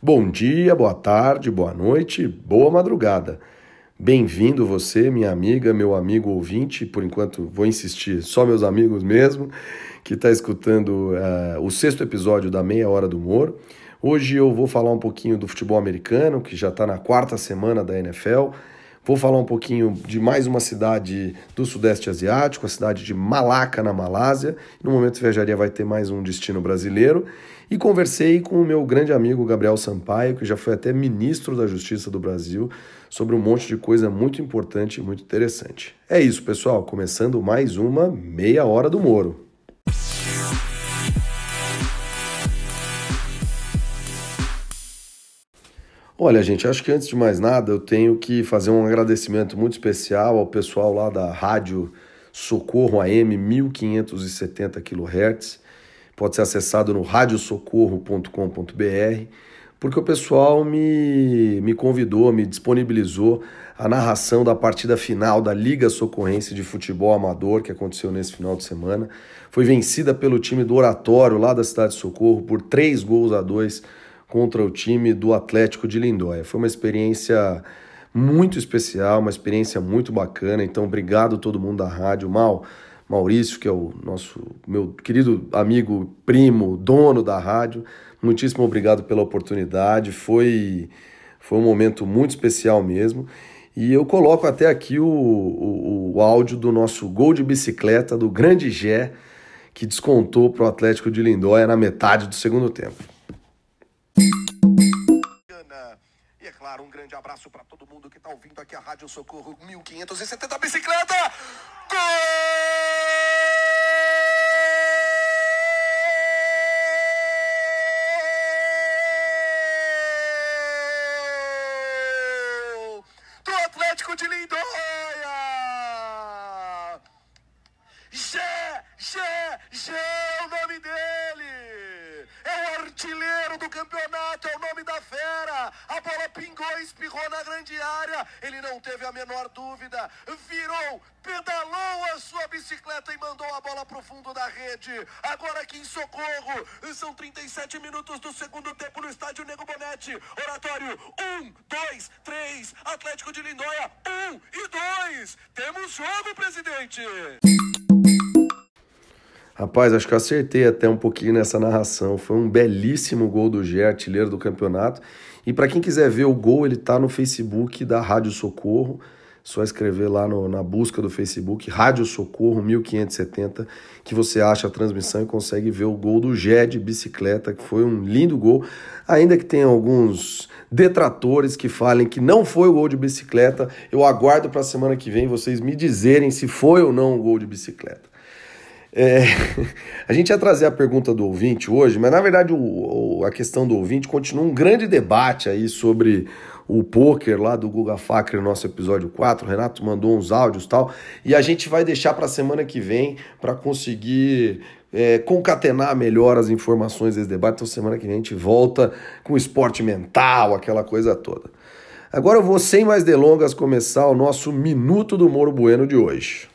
Bom dia, boa tarde, boa noite, boa madrugada. Bem-vindo você, minha amiga, meu amigo ouvinte, por enquanto vou insistir, só meus amigos mesmo, que está escutando uh, o sexto episódio da Meia Hora do Humor. Hoje eu vou falar um pouquinho do futebol americano, que já está na quarta semana da NFL. Vou falar um pouquinho de mais uma cidade do Sudeste Asiático, a cidade de Malaca, na Malásia. No momento Viajaria vai ter mais um destino brasileiro. E conversei com o meu grande amigo Gabriel Sampaio, que já foi até ministro da Justiça do Brasil, sobre um monte de coisa muito importante e muito interessante. É isso, pessoal. Começando mais uma Meia Hora do Moro. Olha, gente, acho que antes de mais nada eu tenho que fazer um agradecimento muito especial ao pessoal lá da Rádio Socorro AM 1570 kHz. Pode ser acessado no radiosocorro.com.br, porque o pessoal me, me convidou, me disponibilizou a narração da partida final da Liga Socorrense de Futebol Amador, que aconteceu nesse final de semana. Foi vencida pelo time do Oratório, lá da cidade de Socorro, por três gols a dois contra o time do Atlético de Lindóia. Foi uma experiência muito especial, uma experiência muito bacana. Então, obrigado a todo mundo da rádio. Mal, Maurício, que é o nosso meu querido amigo, primo, dono da rádio. Muitíssimo obrigado pela oportunidade. Foi, foi um momento muito especial mesmo. E eu coloco até aqui o, o, o áudio do nosso gol de bicicleta do grande Gé, que descontou para o Atlético de Lindóia na metade do segundo tempo. Claro, um grande abraço para todo mundo que está ouvindo aqui a Rádio Socorro 1570 Bicicleta. Gol! Do Atlético de Lindóia! Gé, Gé, Gé é o nome dele! Do campeonato, é o nome da fera! A bola pingou, espirrou na grande área. Ele não teve a menor dúvida. Virou, pedalou a sua bicicleta e mandou a bola para o fundo da rede. Agora aqui em Socorro. São 37 minutos do segundo tempo no estádio Nego Bonete. Oratório: um, dois, três. Atlético de Lindóia: um e dois. Temos jogo, presidente. Rapaz, acho que eu acertei até um pouquinho nessa narração. Foi um belíssimo gol do Gé, artilheiro do campeonato. E para quem quiser ver o gol, ele tá no Facebook da Rádio Socorro. Só escrever lá no, na busca do Facebook, Rádio Socorro 1570, que você acha a transmissão e consegue ver o gol do Gé de bicicleta, que foi um lindo gol. Ainda que tenha alguns detratores que falem que não foi o gol de bicicleta, eu aguardo para a semana que vem vocês me dizerem se foi ou não o gol de bicicleta. É, a gente ia trazer a pergunta do ouvinte hoje, mas na verdade o, o, a questão do ouvinte continua um grande debate aí sobre o poker lá do Guga Facre, nosso episódio 4. O Renato mandou uns áudios tal, e a gente vai deixar para a semana que vem para conseguir é, concatenar melhor as informações desse debate. Então, semana que vem a gente volta com esporte mental, aquela coisa toda. Agora eu vou, sem mais delongas, começar o nosso Minuto do Moro Bueno de hoje.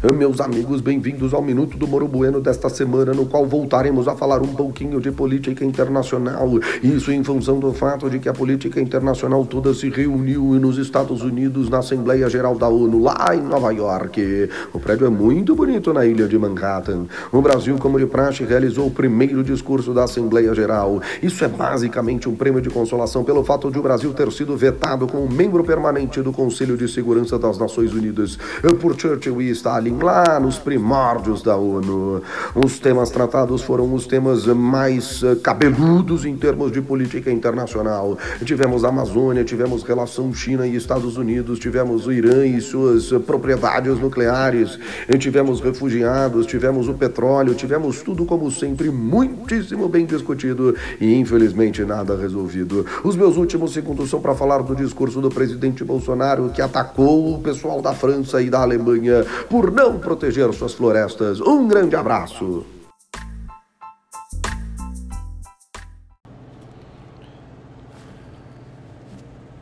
Meus amigos, bem-vindos ao Minuto do Moro Bueno desta semana, no qual voltaremos a falar um pouquinho de política internacional. Isso em função do fato de que a política internacional toda se reuniu nos Estados Unidos, na Assembleia Geral da ONU, lá em Nova York. O prédio é muito bonito na ilha de Manhattan. O Brasil, como de praxe, realizou o primeiro discurso da Assembleia Geral. Isso é basicamente um prêmio de consolação pelo fato de o Brasil ter sido vetado como membro permanente do Conselho de Segurança das Nações Unidas por Churchill e Stalin lá nos primórdios da ONU. Os temas tratados foram os temas mais eh, cabeludos em termos de política internacional. Tivemos a Amazônia, tivemos relação China e Estados Unidos, tivemos o Irã e suas eh, propriedades nucleares, tivemos refugiados, tivemos o petróleo, tivemos tudo como sempre muitíssimo bem discutido e infelizmente nada resolvido. Os meus últimos segundos são para falar do discurso do presidente Bolsonaro que atacou o pessoal da França e da Alemanha por não proteger suas florestas. Um grande abraço!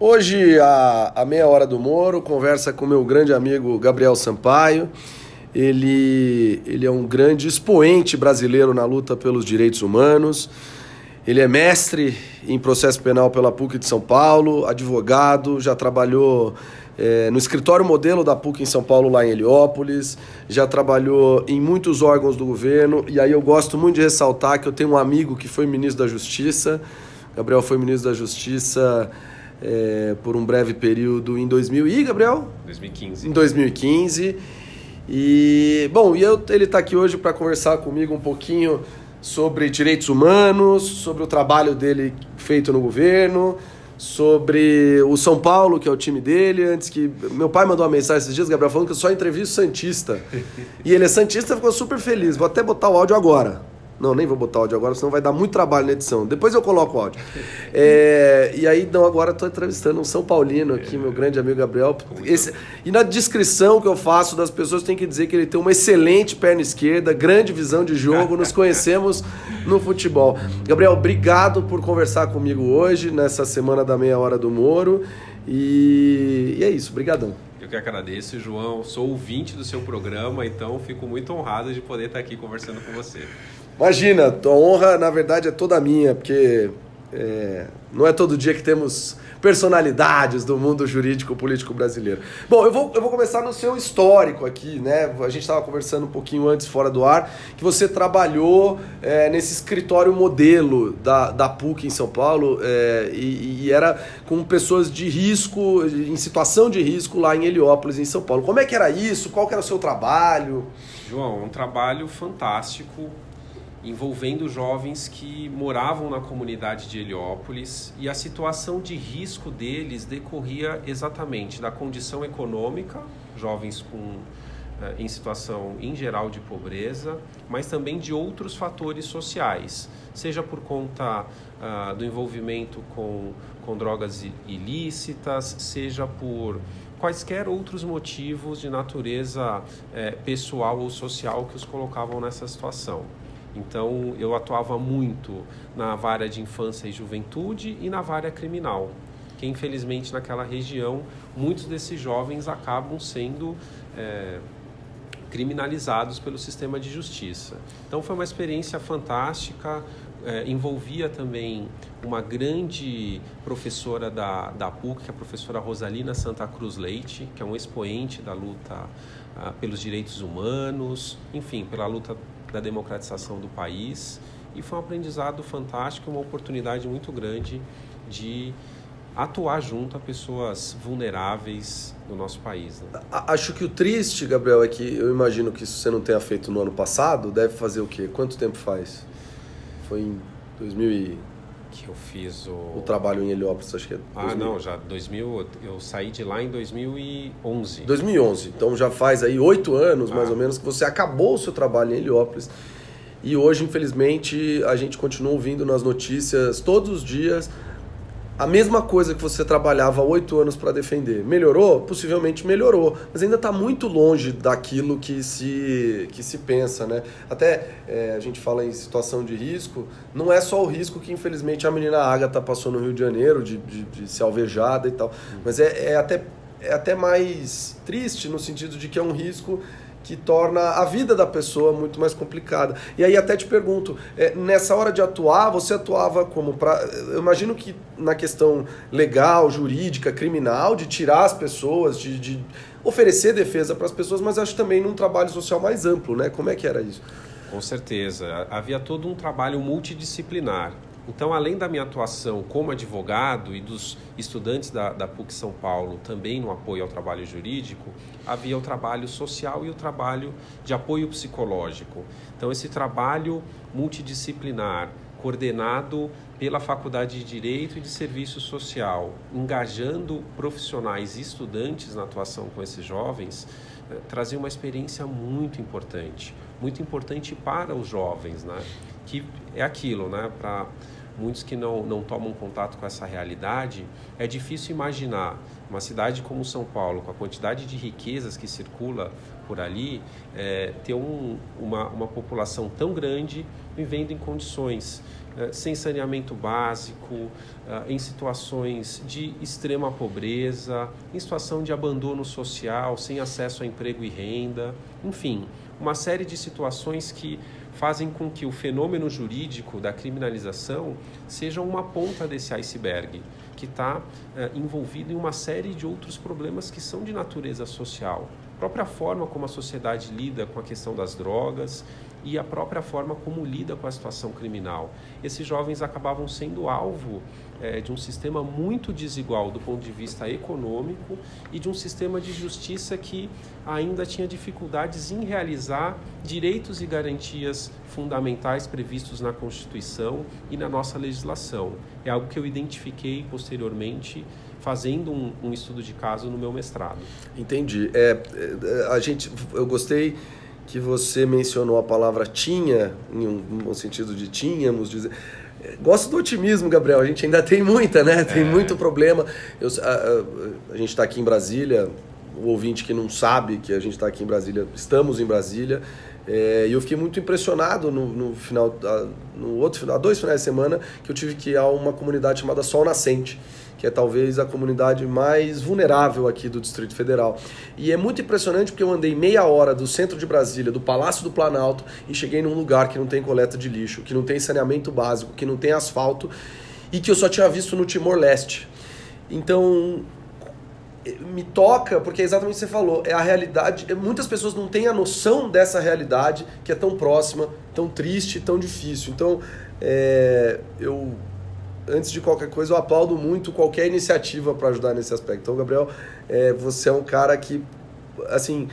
Hoje, a, a meia hora do Moro, conversa com meu grande amigo Gabriel Sampaio. Ele, ele é um grande expoente brasileiro na luta pelos direitos humanos. Ele é mestre em processo penal pela PUC de São Paulo, advogado, já trabalhou é, no escritório modelo da PUC em São Paulo, lá em Heliópolis, já trabalhou em muitos órgãos do governo, e aí eu gosto muito de ressaltar que eu tenho um amigo que foi ministro da Justiça, Gabriel foi ministro da Justiça é, por um breve período em 2000 e Gabriel? 2015. Em 2015. E, bom, e eu, ele está aqui hoje para conversar comigo um pouquinho sobre direitos humanos, sobre o trabalho dele feito no governo, sobre o São Paulo, que é o time dele, antes que. Meu pai mandou uma mensagem esses dias, Gabriel, falando que eu só entrevisto Santista. e ele é Santista ficou super feliz. Vou até botar o áudio agora. Não, nem vou botar o áudio agora, senão vai dar muito trabalho na edição. Depois eu coloco o áudio. É, e aí, não, agora estou entrevistando um São Paulino aqui, meu grande amigo Gabriel. Esse, e na descrição que eu faço das pessoas, tem que dizer que ele tem uma excelente perna esquerda, grande visão de jogo, nos conhecemos no futebol. Gabriel, obrigado por conversar comigo hoje, nessa semana da meia hora do Moro. E, e é isso, brigadão. Eu que agradeço, João. Sou ouvinte do seu programa, então fico muito honrado de poder estar aqui conversando com você. Imagina, a honra, na verdade, é toda minha, porque é, não é todo dia que temos personalidades do mundo jurídico político brasileiro. Bom, eu vou, eu vou começar no seu histórico aqui, né? A gente estava conversando um pouquinho antes, fora do ar, que você trabalhou é, nesse escritório modelo da, da PUC em São Paulo é, e, e, era com pessoas de risco, em situação de risco lá em Heliópolis, em São Paulo. Como é que era isso? Qual que era o seu trabalho? João, um trabalho fantástico envolvendo jovens que moravam na comunidade de Heliópolis e a situação de risco deles decorria exatamente da condição econômica, jovens com eh, em situação em geral de pobreza, mas também de outros fatores sociais, seja por conta uh, do envolvimento com, com drogas ilícitas, seja por quaisquer outros motivos de natureza eh, pessoal ou social que os colocavam nessa situação. Então eu atuava muito na vara de infância e juventude e na vara criminal, que infelizmente naquela região muitos desses jovens acabam sendo é, criminalizados pelo sistema de justiça. Então foi uma experiência fantástica, é, envolvia também uma grande professora da, da PUC, é a professora Rosalina Santa Cruz Leite, que é um expoente da luta ah, pelos direitos humanos, enfim, pela luta da democratização do país e foi um aprendizado fantástico, uma oportunidade muito grande de atuar junto a pessoas vulneráveis do nosso país. Né? Acho que o triste, Gabriel, é que eu imagino que isso você não tenha feito no ano passado, deve fazer o quê? Quanto tempo faz? Foi em 2000 e... Que eu fiz o... O trabalho em Heliópolis, acho que é... 2000. Ah, não, já 2000... Eu saí de lá em 2011. 2011. Então já faz aí oito anos, ah. mais ou menos, que você acabou o seu trabalho em Heliópolis. E hoje, infelizmente, a gente continua ouvindo nas notícias todos os dias a mesma coisa que você trabalhava oito anos para defender. Melhorou? Possivelmente melhorou, mas ainda está muito longe daquilo que se, que se pensa, né? Até é, a gente fala em situação de risco, não é só o risco que infelizmente a menina Agatha passou no Rio de Janeiro, de, de, de ser alvejada e tal, mas é, é, até, é até mais triste no sentido de que é um risco que torna a vida da pessoa muito mais complicada. E aí até te pergunto, é, nessa hora de atuar, você atuava como para, eu imagino que na questão legal, jurídica, criminal, de tirar as pessoas, de, de oferecer defesa para as pessoas, mas acho também num trabalho social mais amplo, né? Como é que era isso? Com certeza, havia todo um trabalho multidisciplinar. Então, além da minha atuação como advogado e dos estudantes da, da PUC São Paulo também no apoio ao trabalho jurídico, havia o trabalho social e o trabalho de apoio psicológico. Então, esse trabalho multidisciplinar, coordenado pela Faculdade de Direito e de Serviço Social, engajando profissionais e estudantes na atuação com esses jovens, eh, trazia uma experiência muito importante, muito importante para os jovens, né? que é aquilo, né? para muitos que não, não tomam contato com essa realidade, é difícil imaginar uma cidade como São Paulo, com a quantidade de riquezas que circula por ali, é, ter um, uma, uma população tão grande vivendo em condições é, sem saneamento básico, é, em situações de extrema pobreza, em situação de abandono social, sem acesso a emprego e renda, enfim, uma série de situações que fazem com que o fenômeno jurídico da criminalização seja uma ponta desse iceberg, que está é, envolvido em uma série de outros problemas que são de natureza social. A própria forma como a sociedade lida com a questão das drogas, e a própria forma como lida com a situação criminal. Esses jovens acabavam sendo alvo é, de um sistema muito desigual do ponto de vista econômico e de um sistema de justiça que ainda tinha dificuldades em realizar direitos e garantias fundamentais previstos na Constituição e na nossa legislação. É algo que eu identifiquei posteriormente fazendo um, um estudo de caso no meu mestrado. Entendi. É, é a gente, eu gostei que você mencionou a palavra tinha, em um, um sentido de tínhamos, dizer. Gosto do otimismo, Gabriel. A gente ainda tem muita, né? Tem é. muito problema. Eu, a, a, a gente está aqui em Brasília. O ouvinte que não sabe que a gente está aqui em Brasília, estamos em Brasília. É, e eu fiquei muito impressionado no, no final, no outro final, dois finais de semana, que eu tive que ir a uma comunidade chamada Sol Nascente que é talvez a comunidade mais vulnerável aqui do Distrito Federal. E é muito impressionante porque eu andei meia hora do centro de Brasília, do Palácio do Planalto, e cheguei num lugar que não tem coleta de lixo, que não tem saneamento básico, que não tem asfalto e que eu só tinha visto no Timor-Leste. Então, me toca, porque é exatamente o que você falou, é a realidade. Muitas pessoas não têm a noção dessa realidade que é tão próxima, tão triste, tão difícil. Então, é, eu antes de qualquer coisa, eu aplaudo muito qualquer iniciativa para ajudar nesse aspecto. Então, Gabriel, é, você é um cara que, assim,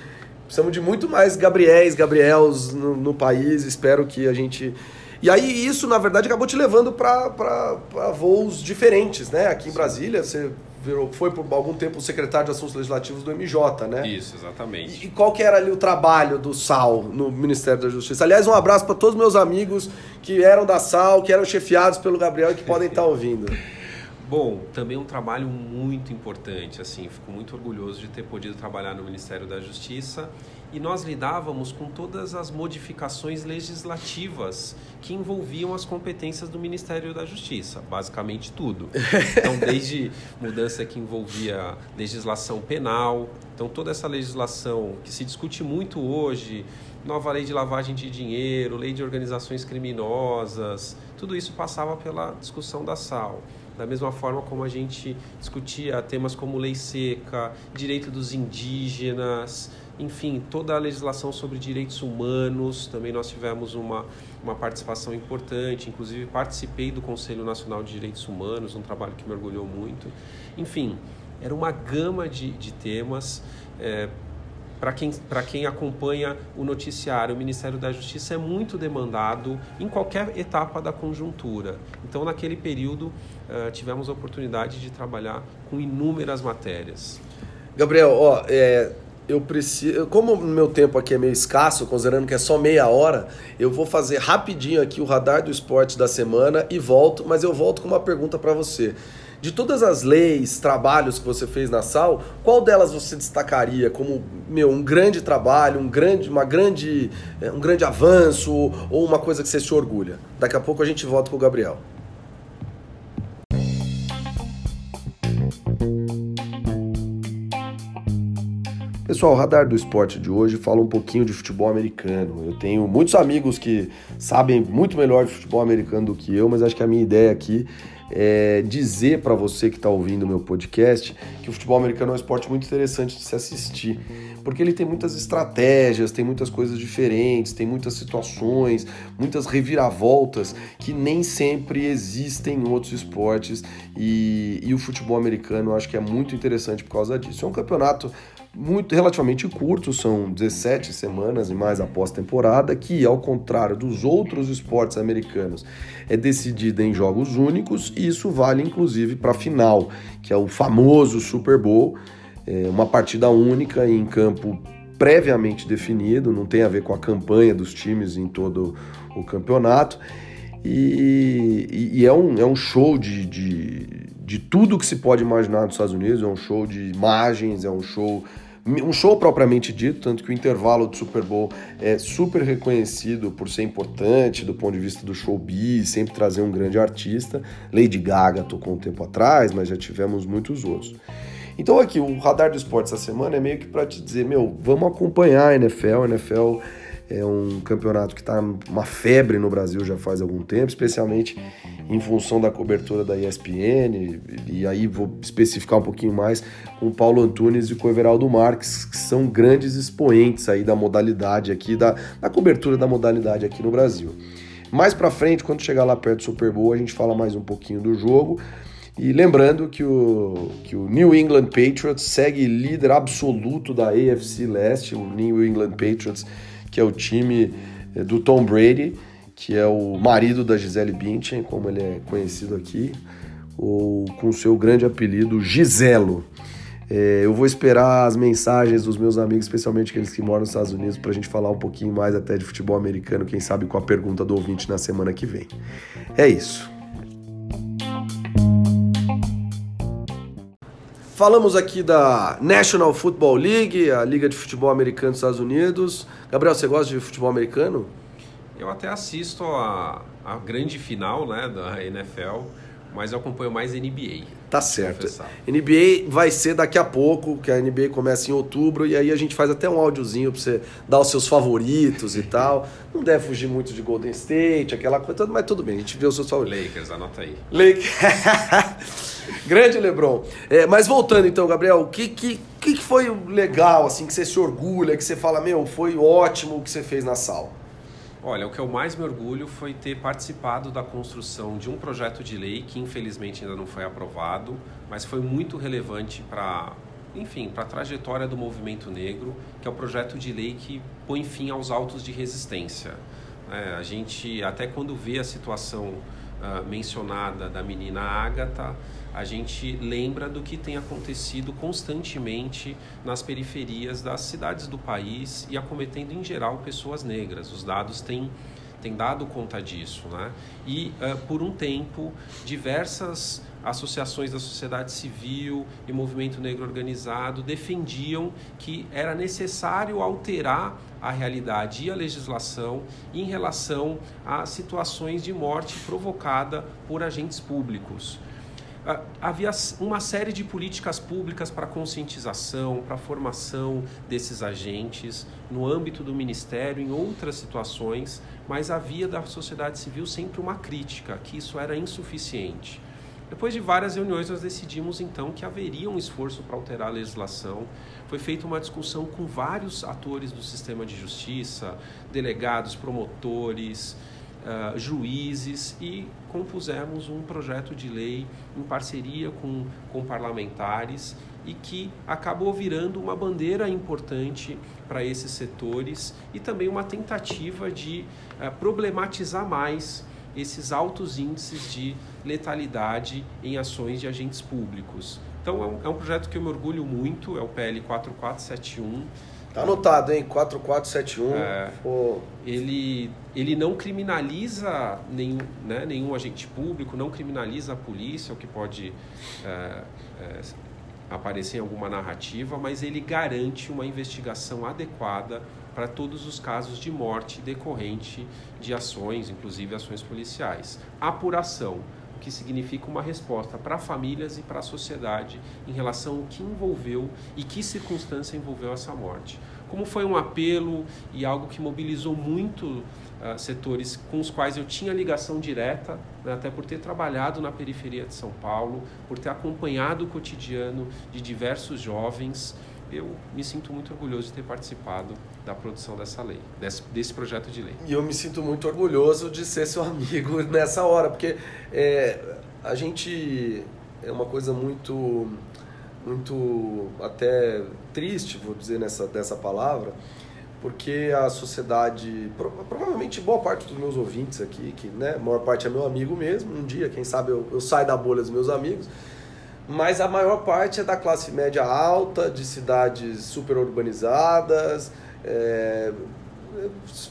precisamos de muito mais Gabriéis, Gabriels no, no país. Espero que a gente. E aí, isso, na verdade, acabou te levando para voos diferentes, né? Aqui em Brasília, você virou, foi por algum tempo o secretário de Assuntos Legislativos do MJ, né? Isso, exatamente. E, e qual que era ali o trabalho do SAL no Ministério da Justiça? Aliás, um abraço para todos os meus amigos que eram da SAL, que eram chefiados pelo Gabriel e que podem estar ouvindo. Bom, também um trabalho muito importante, assim, fico muito orgulhoso de ter podido trabalhar no Ministério da Justiça e nós lidávamos com todas as modificações legislativas que envolviam as competências do Ministério da Justiça, basicamente tudo. Então, desde mudança que envolvia legislação penal, então toda essa legislação que se discute muito hoje, nova lei de lavagem de dinheiro, lei de organizações criminosas, tudo isso passava pela discussão da SAL. Da mesma forma como a gente discutia temas como lei seca, direito dos indígenas, enfim, toda a legislação sobre direitos humanos, também nós tivemos uma, uma participação importante, inclusive participei do Conselho Nacional de Direitos Humanos, um trabalho que me orgulhou muito. Enfim, era uma gama de, de temas. É, para quem, quem acompanha o noticiário, o Ministério da Justiça é muito demandado em qualquer etapa da conjuntura. Então, naquele período, uh, tivemos a oportunidade de trabalhar com inúmeras matérias. Gabriel, ó, é, eu preciso. Como o meu tempo aqui é meio escasso, considerando que é só meia hora, eu vou fazer rapidinho aqui o radar do esporte da semana e volto, mas eu volto com uma pergunta para você. De todas as leis, trabalhos que você fez na SAL, qual delas você destacaria como meu, um grande trabalho, um grande, uma grande, é, um grande avanço ou uma coisa que você se orgulha? Daqui a pouco a gente volta com o Gabriel. Pessoal, o Radar do Esporte de hoje fala um pouquinho de futebol americano. Eu tenho muitos amigos que sabem muito melhor de futebol americano do que eu, mas acho que a minha ideia aqui é dizer para você que está ouvindo o meu podcast que o futebol americano é um esporte muito interessante de se assistir, porque ele tem muitas estratégias, tem muitas coisas diferentes, tem muitas situações, muitas reviravoltas que nem sempre existem em outros esportes e, e o futebol americano eu acho que é muito interessante por causa disso. É um campeonato muito relativamente curto, são 17 semanas e mais após temporada, que ao contrário dos outros esportes americanos, é decidida em jogos únicos e isso vale inclusive para a final, que é o famoso Super Bowl, é uma partida única em campo previamente definido, não tem a ver com a campanha dos times em todo o campeonato. E, e, e é, um, é um show de, de, de tudo que se pode imaginar nos Estados Unidos, é um show de imagens, é um show um show propriamente dito, tanto que o intervalo do Super Bowl é super reconhecido por ser importante do ponto de vista do showbiz, sempre trazer um grande artista. Lady Gaga tocou um tempo atrás, mas já tivemos muitos outros. Então aqui, o Radar do Esporte essa semana é meio que para te dizer, meu, vamos acompanhar a NFL, a NFL é um campeonato que está uma febre no Brasil já faz algum tempo, especialmente em função da cobertura da ESPN, e aí vou especificar um pouquinho mais com o Paulo Antunes e com o Everaldo Marques, que são grandes expoentes aí da modalidade aqui, da, da cobertura da modalidade aqui no Brasil. Mais para frente, quando chegar lá perto do Super Bowl, a gente fala mais um pouquinho do jogo. E lembrando que o, que o New England Patriots segue líder absoluto da AFC Leste, o New England Patriots, que é o time eh, do Tom Brady, que é o marido da Gisele Bündchen, como ele é conhecido aqui, ou com seu grande apelido Giselo. É, eu vou esperar as mensagens dos meus amigos, especialmente aqueles que moram nos Estados Unidos, para a gente falar um pouquinho mais até de futebol americano, quem sabe com a pergunta do ouvinte na semana que vem. É isso. Falamos aqui da National Football League, a Liga de Futebol Americano dos Estados Unidos. Gabriel, você gosta de futebol americano? Eu até assisto a, a grande final né, da NFL, mas eu acompanho mais NBA. Tá certo. NBA vai ser daqui a pouco, que a NBA começa em outubro, e aí a gente faz até um áudiozinho pra você dar os seus favoritos e tal. Não deve fugir muito de Golden State, aquela coisa, mas tudo bem, a gente vê os seus favoritos. Lakers, anota aí. Lakers. Grande Lebron. É, mas voltando então, Gabriel, o que, que, que foi legal, assim, que você se orgulha, que você fala, meu, foi ótimo o que você fez na sala? Olha, o que eu mais me orgulho foi ter participado da construção de um projeto de lei que infelizmente ainda não foi aprovado, mas foi muito relevante para, enfim, para a trajetória do movimento negro, que é o projeto de lei que põe fim aos autos de resistência. É, a gente, até quando vê a situação uh, mencionada da menina Ágata, a gente lembra do que tem acontecido constantemente nas periferias das cidades do país e acometendo em geral pessoas negras. Os dados têm, têm dado conta disso. Né? E uh, por um tempo, diversas associações da sociedade civil e movimento negro organizado defendiam que era necessário alterar a realidade e a legislação em relação a situações de morte provocada por agentes públicos. Ah, havia uma série de políticas públicas para conscientização, para formação desses agentes no âmbito do ministério, em outras situações, mas havia da sociedade civil sempre uma crítica que isso era insuficiente. Depois de várias reuniões, nós decidimos então que haveria um esforço para alterar a legislação. Foi feita uma discussão com vários atores do sistema de justiça, delegados, promotores, uh, juízes e compusemos um projeto de lei em parceria com, com parlamentares e que acabou virando uma bandeira importante para esses setores e também uma tentativa de uh, problematizar mais esses altos índices de letalidade em ações de agentes públicos. Então é um, é um projeto que eu me orgulho muito, é o PL 4471 Tá anotado, hein? 4471. É, ele, ele não criminaliza nenhum, né, nenhum agente público, não criminaliza a polícia, o que pode é, é, aparecer em alguma narrativa, mas ele garante uma investigação adequada para todos os casos de morte decorrente de ações, inclusive ações policiais. Apuração que significa uma resposta para famílias e para a sociedade em relação ao que envolveu e que circunstância envolveu essa morte. Como foi um apelo e algo que mobilizou muito uh, setores com os quais eu tinha ligação direta, né, até por ter trabalhado na periferia de São Paulo, por ter acompanhado o cotidiano de diversos jovens, eu me sinto muito orgulhoso de ter participado da produção dessa lei, desse, desse projeto de lei. E eu me sinto muito orgulhoso de ser seu amigo nessa hora, porque é, a gente é uma coisa muito, muito até triste, vou dizer nessa dessa palavra, porque a sociedade, provavelmente boa parte dos meus ouvintes aqui, que né, a maior parte é meu amigo mesmo, um dia, quem sabe eu, eu saio da bolha dos meus amigos, mas a maior parte é da classe média alta, de cidades super urbanizadas. É,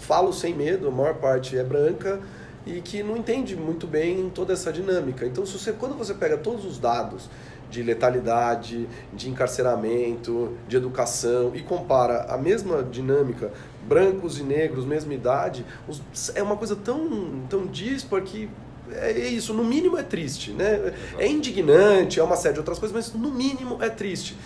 falo sem medo, a maior parte é branca e que não entende muito bem toda essa dinâmica. Então, se você, quando você pega todos os dados de letalidade, de encarceramento, de educação, e compara a mesma dinâmica, brancos e negros, mesma idade, é uma coisa tão, tão dispar que é isso, no mínimo é triste, né? É indignante, é uma série de outras coisas, mas no mínimo é triste.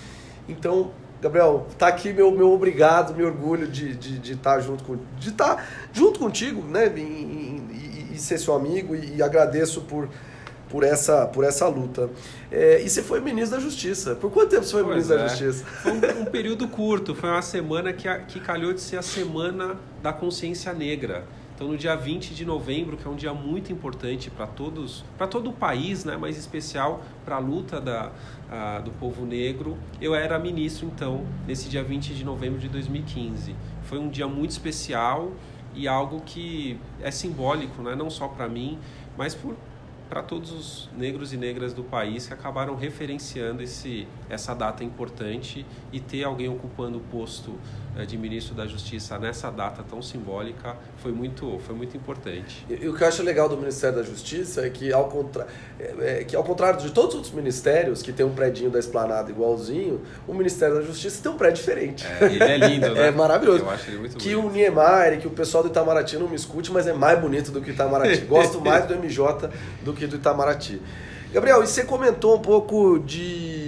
Então, Gabriel, tá aqui meu, meu obrigado, meu orgulho de, de, de estar tá junto com, de estar tá junto contigo, né? E, e, e ser seu amigo e, e agradeço por por essa, por essa luta. É, e você foi ministro da Justiça. Por quanto tempo você foi pois ministro é. da Justiça? Foi um, um, período curto, foi uma semana que, a, que calhou de ser a Semana da Consciência Negra. Então, no dia 20 de novembro, que é um dia muito importante para todos, para todo o país, né, mas especial para a luta da, do povo negro, eu era ministro, então, nesse dia 20 de novembro de 2015. Foi um dia muito especial e algo que é simbólico, né, não só para mim, mas para todos os negros e negras do país que acabaram referenciando esse, essa data importante e ter alguém ocupando o posto eh, de ministro da Justiça nessa data tão simbólica foi muito, foi muito importante. E, e o que eu acho legal do Ministério da Justiça é que ao, contra... É, que, ao contrário de todos os outros ministérios que tem um predinho da esplanada igualzinho, o Ministério da Justiça tem um prédio diferente. É, ele é lindo, né? é maravilhoso. Eu acho ele muito Que bonito. o Niemeyer, que o pessoal do Itamaraty não me escute, mas é mais bonito do que o Itamaraty. Gosto mais do MJ do que do Itamaraty. Gabriel, e você comentou um pouco de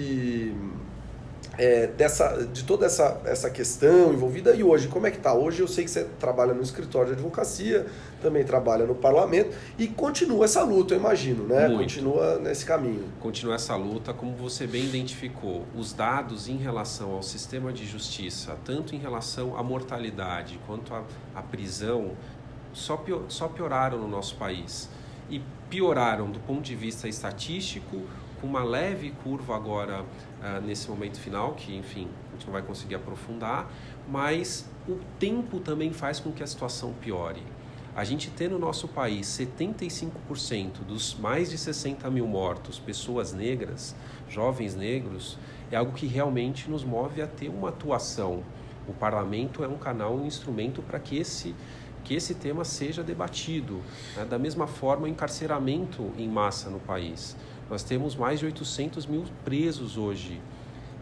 é, dessa, de toda essa, essa questão envolvida e hoje, como é que está? Hoje eu sei que você trabalha no escritório de advocacia, também trabalha no parlamento e continua essa luta, eu imagino, né? Muito. Continua nesse caminho. Continua essa luta, como você bem identificou, os dados em relação ao sistema de justiça, tanto em relação à mortalidade quanto à, à prisão, só, pior, só pioraram no nosso país e pioraram do ponto de vista estatístico, com uma leve curva agora uh, nesse momento final, que enfim, a gente não vai conseguir aprofundar, mas o tempo também faz com que a situação piore. A gente tem no nosso país 75% dos mais de 60 mil mortos, pessoas negras, jovens negros, é algo que realmente nos move a ter uma atuação. O parlamento é um canal, um instrumento para que esse que esse tema seja debatido. Né? Da mesma forma, o encarceramento em massa no país. Nós temos mais de 800 mil presos hoje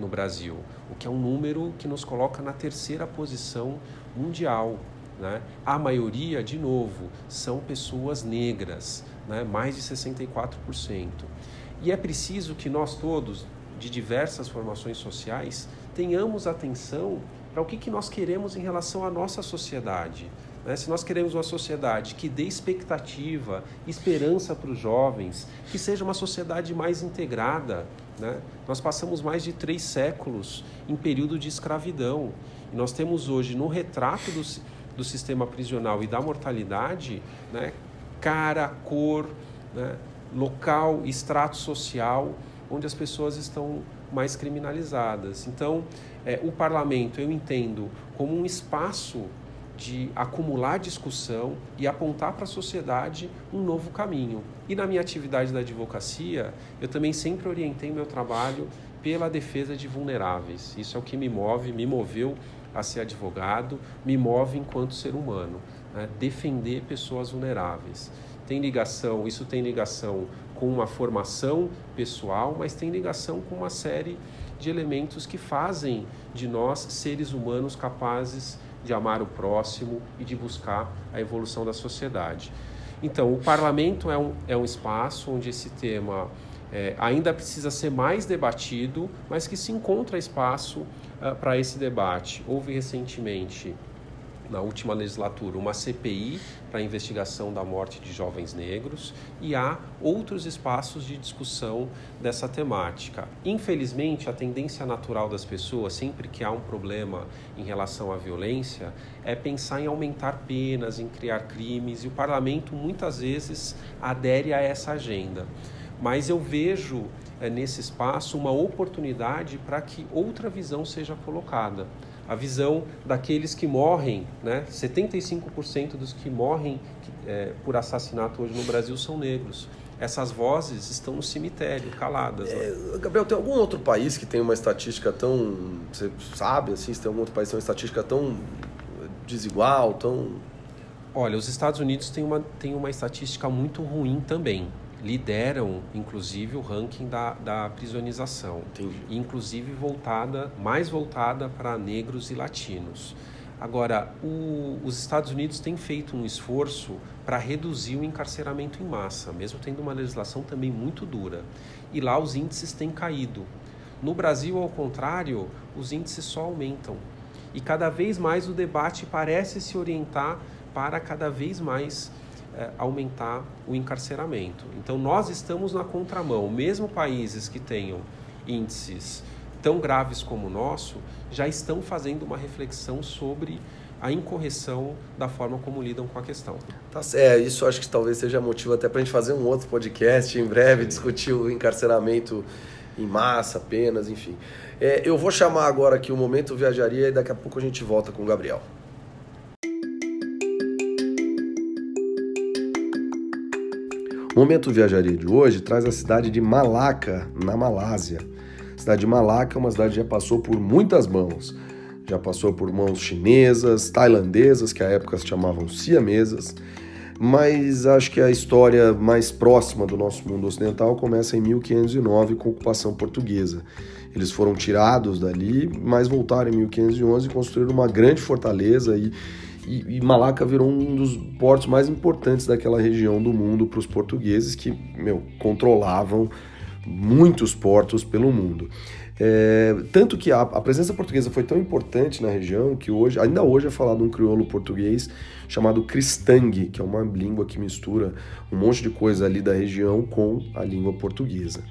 no Brasil, o que é um número que nos coloca na terceira posição mundial. Né? A maioria, de novo, são pessoas negras, né? mais de 64%. E é preciso que nós todos, de diversas formações sociais, tenhamos atenção para o que, que nós queremos em relação à nossa sociedade. Né? Se nós queremos uma sociedade que dê expectativa, esperança para os jovens, que seja uma sociedade mais integrada, né? nós passamos mais de três séculos em período de escravidão. E nós temos hoje, no retrato do, do sistema prisional e da mortalidade, né? cara, cor, né? local, extrato social, onde as pessoas estão mais criminalizadas. Então, é, o parlamento eu entendo como um espaço de acumular discussão e apontar para a sociedade um novo caminho. E na minha atividade da advocacia, eu também sempre orientei meu trabalho pela defesa de vulneráveis. Isso é o que me move, me moveu a ser advogado, me move enquanto ser humano, né? defender pessoas vulneráveis. Tem ligação, isso tem ligação com uma formação pessoal, mas tem ligação com uma série de elementos que fazem de nós seres humanos capazes de amar o próximo e de buscar a evolução da sociedade. Então, o parlamento é um, é um espaço onde esse tema é, ainda precisa ser mais debatido, mas que se encontra espaço uh, para esse debate. Houve recentemente na última legislatura, uma CPI para investigação da morte de jovens negros e há outros espaços de discussão dessa temática. Infelizmente, a tendência natural das pessoas, sempre que há um problema em relação à violência, é pensar em aumentar penas, em criar crimes e o parlamento muitas vezes adere a essa agenda. Mas eu vejo é, nesse espaço uma oportunidade para que outra visão seja colocada a visão daqueles que morrem, né? 75% dos que morrem é, por assassinato hoje no Brasil são negros. Essas vozes estão no cemitério, caladas. É, Gabriel, tem algum outro país que tem uma estatística tão. Você sabe, assim, se tem algum outro país que tem uma estatística tão desigual, tão. Olha, os Estados Unidos têm uma, têm uma estatística muito ruim também. Lideram, inclusive, o ranking da, da prisionização. Entendi. Inclusive voltada, mais voltada para negros e latinos. Agora, o, os Estados Unidos têm feito um esforço para reduzir o encarceramento em massa, mesmo tendo uma legislação também muito dura. E lá os índices têm caído. No Brasil, ao contrário, os índices só aumentam. E cada vez mais o debate parece se orientar para cada vez mais é, aumentar o encarceramento. Então, nós estamos na contramão. Mesmo países que tenham índices tão graves como o nosso já estão fazendo uma reflexão sobre a incorreção da forma como lidam com a questão. Tá, é, isso acho que talvez seja motivo até para a gente fazer um outro podcast em breve, Sim. discutir o encarceramento em massa, penas, enfim. É, eu vou chamar agora aqui o Momento Viajaria e daqui a pouco a gente volta com o Gabriel. O Momento Viajaria de hoje traz a cidade de Malacca, na Malásia. A cidade de Malacca é uma cidade que já passou por muitas mãos. Já passou por mãos chinesas, tailandesas, que à época se chamavam siamesas, mas acho que a história mais próxima do nosso mundo ocidental começa em 1509 com a ocupação portuguesa. Eles foram tirados dali, mas voltaram em 1511 e construíram uma grande fortaleza e e, e Malaca virou um dos portos mais importantes daquela região do mundo para os portugueses que, meu, controlavam muitos portos pelo mundo. É, tanto que a, a, presença portuguesa foi tão importante na região que hoje, ainda hoje é falado um crioulo português chamado cristangue, que é uma língua que mistura um monte de coisa ali da região com a língua portuguesa.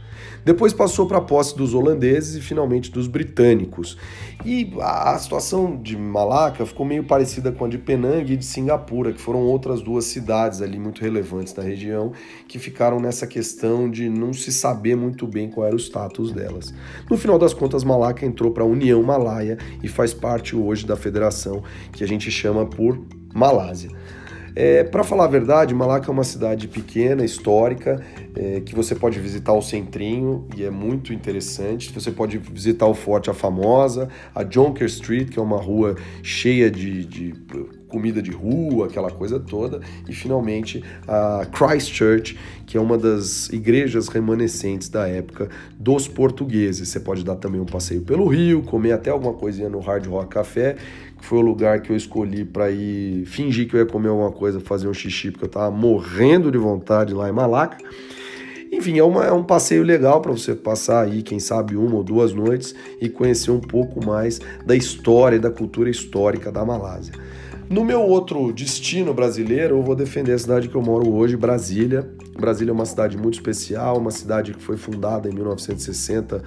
Depois passou para a posse dos holandeses e finalmente dos britânicos. E a situação de Malaca ficou meio parecida com a de Penang e de Singapura, que foram outras duas cidades ali muito relevantes da região que ficaram nessa questão de não se saber muito bem qual era o status delas. No final das contas, Malaca entrou para a União Malaia e faz parte hoje da federação que a gente chama por Malásia. É, para falar a verdade, Malaca é uma cidade pequena, histórica, é, que você pode visitar o centrinho e é muito interessante. Você pode visitar o Forte A Famosa, a Jonker Street, que é uma rua cheia de, de comida de rua, aquela coisa toda, e finalmente a Christchurch, que é uma das igrejas remanescentes da época dos portugueses. Você pode dar também um passeio pelo Rio, comer até alguma coisinha no Hard Rock Café, que foi o lugar que eu escolhi para ir fingir que eu ia comer alguma coisa, fazer um xixi, porque eu estava morrendo de vontade lá em Malaca. Enfim, é, uma, é um passeio legal para você passar aí, quem sabe, uma ou duas noites e conhecer um pouco mais da história e da cultura histórica da Malásia. No meu outro destino brasileiro, eu vou defender a cidade que eu moro hoje, Brasília. Brasília é uma cidade muito especial, uma cidade que foi fundada em 1960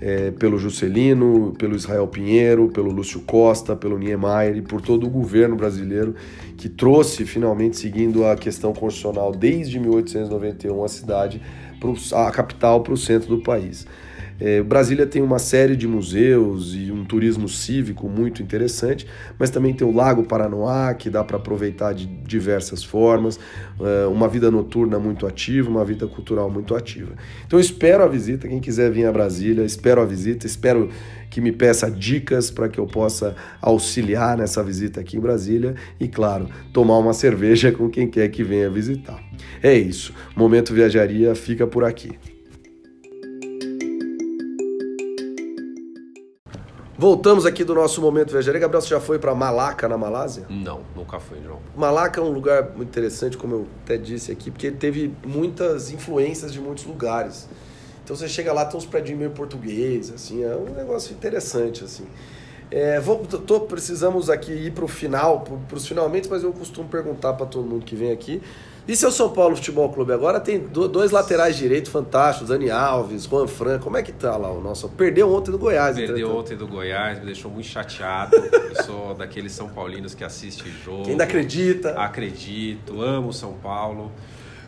é, pelo Juscelino, pelo Israel Pinheiro, pelo Lúcio Costa, pelo Niemeyer e por todo o governo brasileiro que trouxe, finalmente, seguindo a questão constitucional desde 1891, a cidade, pro, a capital, para o centro do país. É, Brasília tem uma série de museus e um turismo cívico muito interessante, mas também tem o Lago Paranoá, que dá para aproveitar de diversas formas, é, uma vida noturna muito ativa, uma vida cultural muito ativa. Então espero a visita, quem quiser vir a Brasília, espero a visita, espero que me peça dicas para que eu possa auxiliar nessa visita aqui em Brasília e, claro, tomar uma cerveja com quem quer que venha visitar. É isso, Momento Viajaria fica por aqui. Voltamos aqui do nosso momento viajaria. Gabriel, você já foi para Malaca, na Malásia? Não, nunca fui, João. Malaca é um lugar muito interessante, como eu até disse aqui, porque ele teve muitas influências de muitos lugares. Então você chega lá, tem uns prédios meio português, assim, é um negócio interessante, assim. É, vou, tô, precisamos aqui ir para o final, para os finalmente, mas eu costumo perguntar para todo mundo que vem aqui e seu São Paulo Futebol Clube? Agora tem dois laterais direitos fantásticos, Dani Alves, Juan Fran. Como é que tá lá o nosso? Perdeu ontem do Goiás. Perdeu ontem do Goiás, me deixou muito chateado. Eu sou daqueles São Paulinos que assiste jogo. Que ainda acredita. Acredito, amo São Paulo.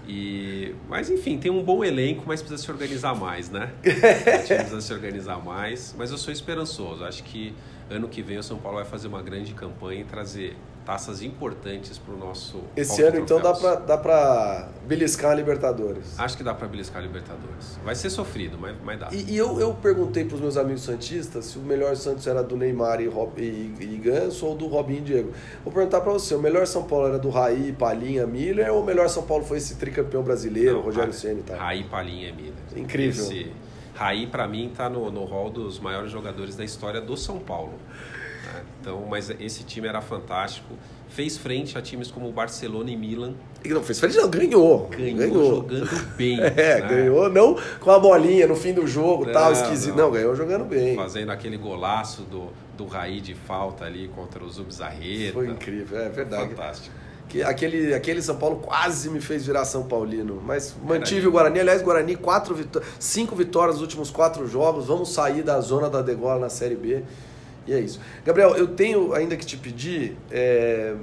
E, mas enfim, tem um bom elenco, mas precisa se organizar mais, né? precisa se organizar mais. Mas eu sou esperançoso. Acho que ano que vem o São Paulo vai fazer uma grande campanha e trazer taças importantes para o nosso. Esse ano, então, dá para dá pra beliscar a Libertadores. Acho que dá para beliscar a Libertadores. Vai ser sofrido, mas, mas dá. E, e eu, eu perguntei para os meus amigos Santistas se o melhor Santos era do Neymar e, Rob, e, e Ganso ou do Robinho e Diego. Vou perguntar para você: o melhor São Paulo era do Raí, Palinha, Miller ou o melhor São Paulo foi esse tricampeão brasileiro, Não, Rogério Ceni e tal? Raí, Palinha e Miller. Incrível. Esse, Raí, para mim, está no, no hall dos maiores jogadores da história do São Paulo. Né? Então, mas esse time era fantástico fez frente a times como Barcelona e Milan. Não fez frente, não, ganhou. Ganhou, ganhou. jogando bem. é, né? ganhou, não com a bolinha no fim do jogo, não, tal, esquisito. Não. não. ganhou jogando bem. Fazendo aquele golaço do, do Raí de falta ali contra o Zubizarreta. Foi incrível, é verdade. Fantástico. Que aquele, aquele São Paulo quase me fez virar São Paulino. Mas mantive o Guarani. Aliás, Guarani, quatro vitó cinco vitórias nos últimos quatro jogos. Vamos sair da zona da degola na Série B. E é isso. Gabriel, eu tenho ainda que te pedir é,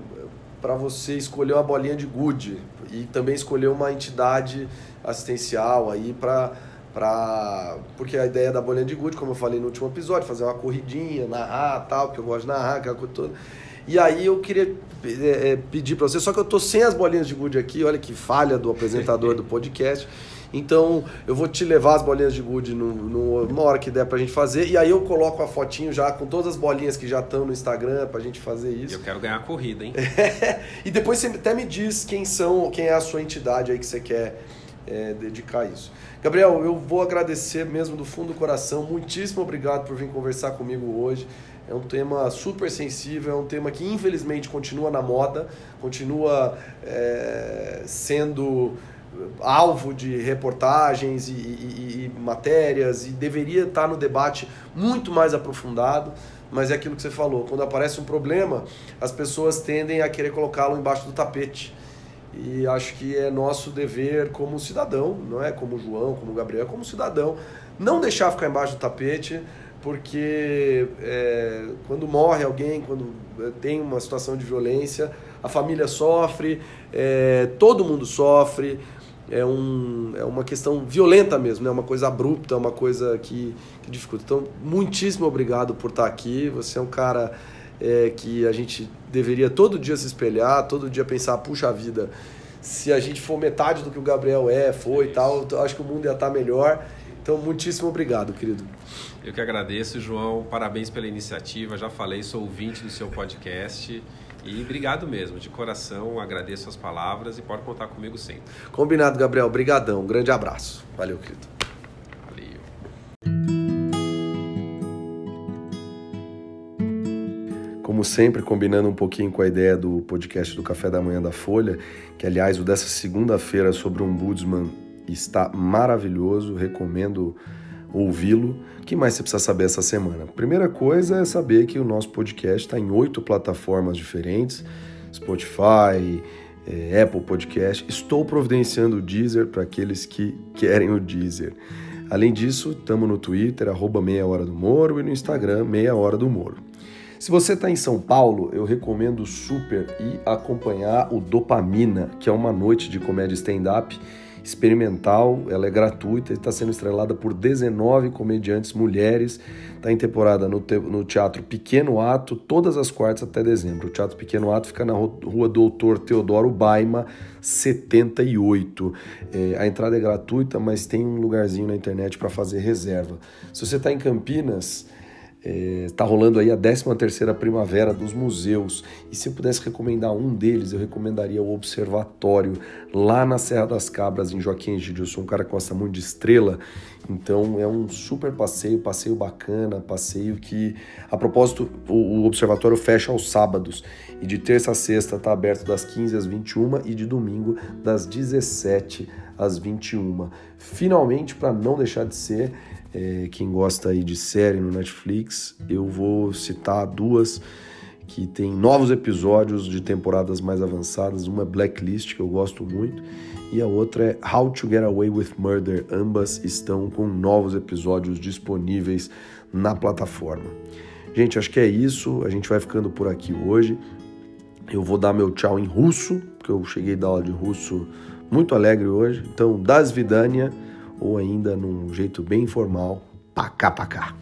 para você escolher uma bolinha de gude e também escolher uma entidade assistencial aí para para porque a ideia da bolinha de gude, como eu falei no último episódio, fazer uma corridinha, narrar, tal, que eu gosto de narrar, aquela coisa toda. E aí eu queria é, é pedir para você, só que eu tô sem as bolinhas de gude aqui, olha que falha do apresentador do podcast. Então eu vou te levar as bolinhas de gude numa hora que der pra gente fazer. E aí eu coloco a fotinho já com todas as bolinhas que já estão no Instagram pra gente fazer isso. Eu quero ganhar a corrida, hein? e depois você até me diz quem são, quem é a sua entidade aí que você quer é, dedicar isso. Gabriel, eu vou agradecer mesmo do fundo do coração. Muitíssimo obrigado por vir conversar comigo hoje. É um tema super sensível, é um tema que infelizmente continua na moda, continua é, sendo alvo de reportagens e, e, e, matérias e deveria estar no debate muito mais aprofundado, mas é aquilo que você falou, quando aparece um problema, as pessoas tendem a querer colocá-lo embaixo do tapete. E acho que é nosso dever como cidadão, não é como João, como Gabriel, como cidadão, não deixar ficar embaixo do tapete, porque é, quando morre alguém, quando é, tem uma situação de violência, a família sofre, é, todo mundo sofre, é, um, é uma questão violenta mesmo, né? uma coisa abrupta, uma coisa que, que dificulta. Então, muitíssimo obrigado por estar aqui. Você é um cara é, que a gente deveria todo dia se espelhar, todo dia pensar, puxa vida, se a gente for metade do que o Gabriel é, foi e tal, acho que o mundo ia estar melhor. Então, muitíssimo obrigado, querido. Eu que agradeço, João. Parabéns pela iniciativa. Já falei, sou ouvinte do seu podcast. E obrigado mesmo, de coração, agradeço as palavras e pode contar comigo sempre. Combinado, Gabriel. Obrigadão. Um grande abraço. Valeu, querido. Valeu. Como sempre, combinando um pouquinho com a ideia do podcast do Café da Manhã da Folha, que aliás o dessa segunda-feira sobre o Ombudsman está maravilhoso, recomendo ouvi-lo. O que mais você precisa saber essa semana? Primeira coisa é saber que o nosso podcast está em oito plataformas diferentes: Spotify, é, Apple Podcast. Estou providenciando o Deezer para aqueles que querem o Deezer. Além disso, estamos no Twitter, arroba Meia Hora do Moro, e no Instagram, Meia Hora do Moro. Se você está em São Paulo, eu recomendo super ir acompanhar o Dopamina, que é uma noite de comédia stand-up experimental, ela é gratuita e está sendo estrelada por 19 comediantes mulheres. Está em temporada no, te no Teatro Pequeno Ato, todas as quartas até dezembro. O Teatro Pequeno Ato fica na rua Doutor Teodoro Baima, 78. É, a entrada é gratuita, mas tem um lugarzinho na internet para fazer reserva. Se você está em Campinas, Está é, rolando aí a 13ª Primavera dos Museus. E se eu pudesse recomendar um deles, eu recomendaria o Observatório, lá na Serra das Cabras, em Joaquim Egídio. Eu sou um cara que gosta muito de estrela, então é um super passeio, passeio bacana, passeio que, a propósito, o, o Observatório fecha aos sábados. E de terça a sexta está aberto das 15 às 21 e de domingo das 17 às 21. Finalmente, para não deixar de ser, é, quem gosta aí de série no Netflix, eu vou citar duas que tem novos episódios de temporadas mais avançadas. Uma é Blacklist, que eu gosto muito, e a outra é How to Get Away with Murder. Ambas estão com novos episódios disponíveis na plataforma. Gente, acho que é isso. A gente vai ficando por aqui hoje. Eu vou dar meu tchau em russo, porque eu cheguei da aula de russo muito alegre hoje. Então, das ou ainda num jeito bem informal, pacá pacá.